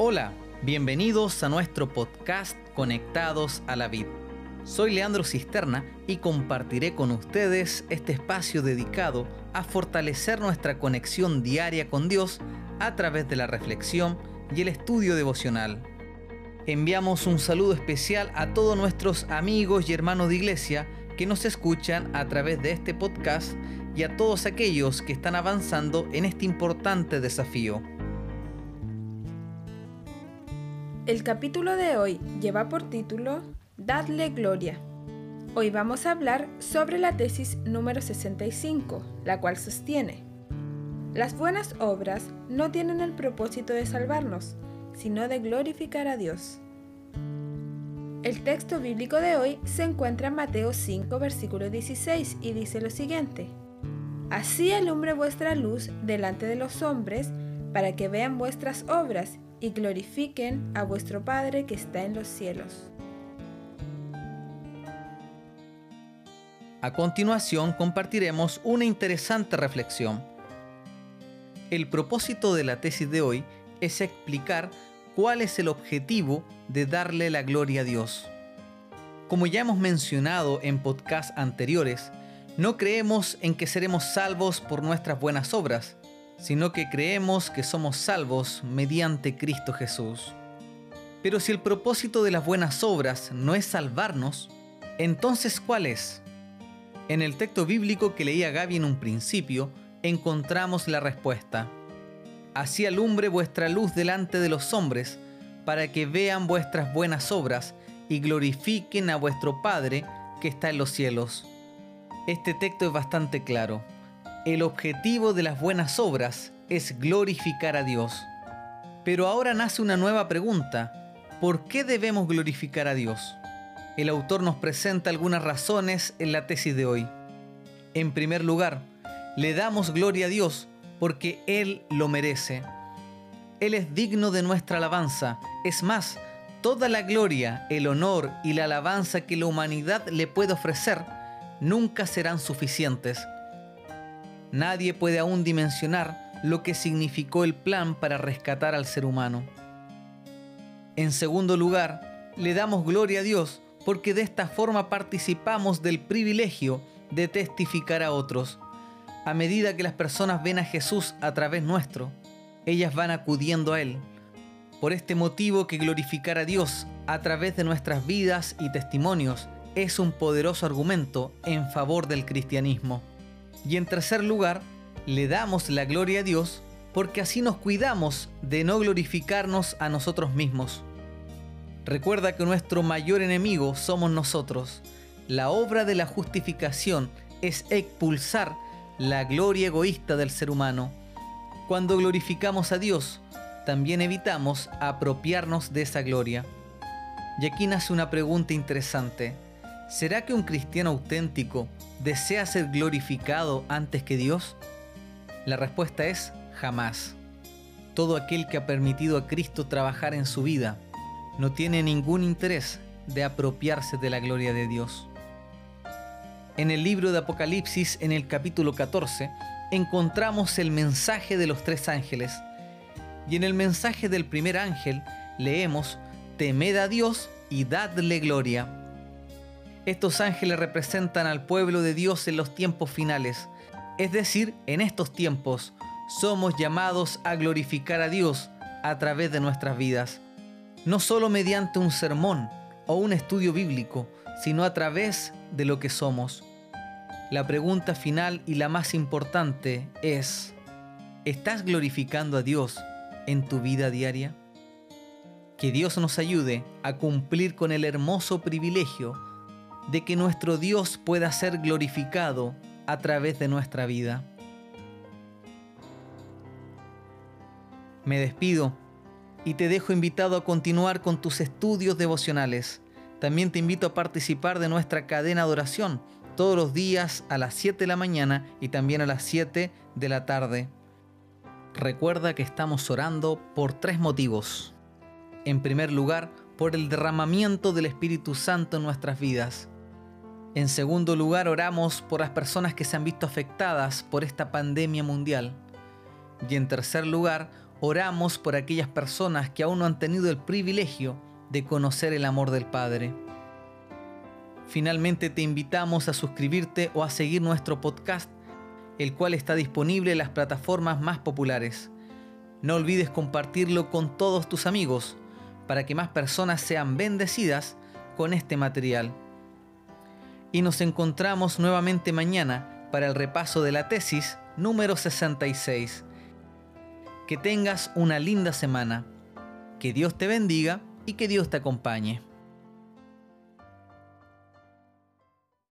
Hola, bienvenidos a nuestro podcast Conectados a la Vid. Soy Leandro Cisterna y compartiré con ustedes este espacio dedicado a fortalecer nuestra conexión diaria con Dios a través de la reflexión y el estudio devocional. Enviamos un saludo especial a todos nuestros amigos y hermanos de iglesia que nos escuchan a través de este podcast y a todos aquellos que están avanzando en este importante desafío. El capítulo de hoy lleva por título Dadle Gloria. Hoy vamos a hablar sobre la tesis número 65, la cual sostiene, las buenas obras no tienen el propósito de salvarnos, sino de glorificar a Dios. El texto bíblico de hoy se encuentra en Mateo 5, versículo 16 y dice lo siguiente, Así alumbre vuestra luz delante de los hombres, para que vean vuestras obras y glorifiquen a vuestro Padre que está en los cielos. A continuación compartiremos una interesante reflexión. El propósito de la tesis de hoy es explicar cuál es el objetivo de darle la gloria a Dios. Como ya hemos mencionado en podcasts anteriores, no creemos en que seremos salvos por nuestras buenas obras, sino que creemos que somos salvos mediante Cristo Jesús. Pero si el propósito de las buenas obras no es salvarnos, entonces ¿cuál es? En el texto bíblico que leía Gaby en un principio, encontramos la respuesta. Así alumbre vuestra luz delante de los hombres, para que vean vuestras buenas obras y glorifiquen a vuestro Padre que está en los cielos. Este texto es bastante claro el objetivo de las buenas obras es glorificar a Dios. Pero ahora nace una nueva pregunta. ¿Por qué debemos glorificar a Dios? El autor nos presenta algunas razones en la tesis de hoy. En primer lugar, le damos gloria a Dios porque Él lo merece. Él es digno de nuestra alabanza. Es más, toda la gloria, el honor y la alabanza que la humanidad le puede ofrecer nunca serán suficientes Nadie puede aún dimensionar lo que significó el plan para rescatar al ser humano. En segundo lugar, le damos gloria a Dios porque de esta forma participamos del privilegio de testificar a otros. A medida que las personas ven a Jesús a través nuestro, ellas van acudiendo a Él. Por este motivo que glorificar a Dios a través de nuestras vidas y testimonios es un poderoso argumento en favor del cristianismo. Y en tercer lugar, le damos la gloria a Dios porque así nos cuidamos de no glorificarnos a nosotros mismos. Recuerda que nuestro mayor enemigo somos nosotros. La obra de la justificación es expulsar la gloria egoísta del ser humano. Cuando glorificamos a Dios, también evitamos apropiarnos de esa gloria. Y aquí nace una pregunta interesante. ¿Será que un cristiano auténtico desea ser glorificado antes que Dios? La respuesta es jamás. Todo aquel que ha permitido a Cristo trabajar en su vida no tiene ningún interés de apropiarse de la gloria de Dios. En el libro de Apocalipsis, en el capítulo 14, encontramos el mensaje de los tres ángeles. Y en el mensaje del primer ángel leemos, temed a Dios y dadle gloria estos ángeles representan al pueblo de Dios en los tiempos finales, es decir, en estos tiempos somos llamados a glorificar a Dios a través de nuestras vidas, no solo mediante un sermón o un estudio bíblico, sino a través de lo que somos. La pregunta final y la más importante es, ¿estás glorificando a Dios en tu vida diaria? Que Dios nos ayude a cumplir con el hermoso privilegio de que nuestro Dios pueda ser glorificado a través de nuestra vida. Me despido y te dejo invitado a continuar con tus estudios devocionales. También te invito a participar de nuestra cadena de oración todos los días a las 7 de la mañana y también a las 7 de la tarde. Recuerda que estamos orando por tres motivos. En primer lugar, por el derramamiento del Espíritu Santo en nuestras vidas. En segundo lugar, oramos por las personas que se han visto afectadas por esta pandemia mundial. Y en tercer lugar, oramos por aquellas personas que aún no han tenido el privilegio de conocer el amor del Padre. Finalmente te invitamos a suscribirte o a seguir nuestro podcast, el cual está disponible en las plataformas más populares. No olvides compartirlo con todos tus amigos para que más personas sean bendecidas con este material. Y nos encontramos nuevamente mañana para el repaso de la tesis número 66. Que tengas una linda semana. Que Dios te bendiga y que Dios te acompañe.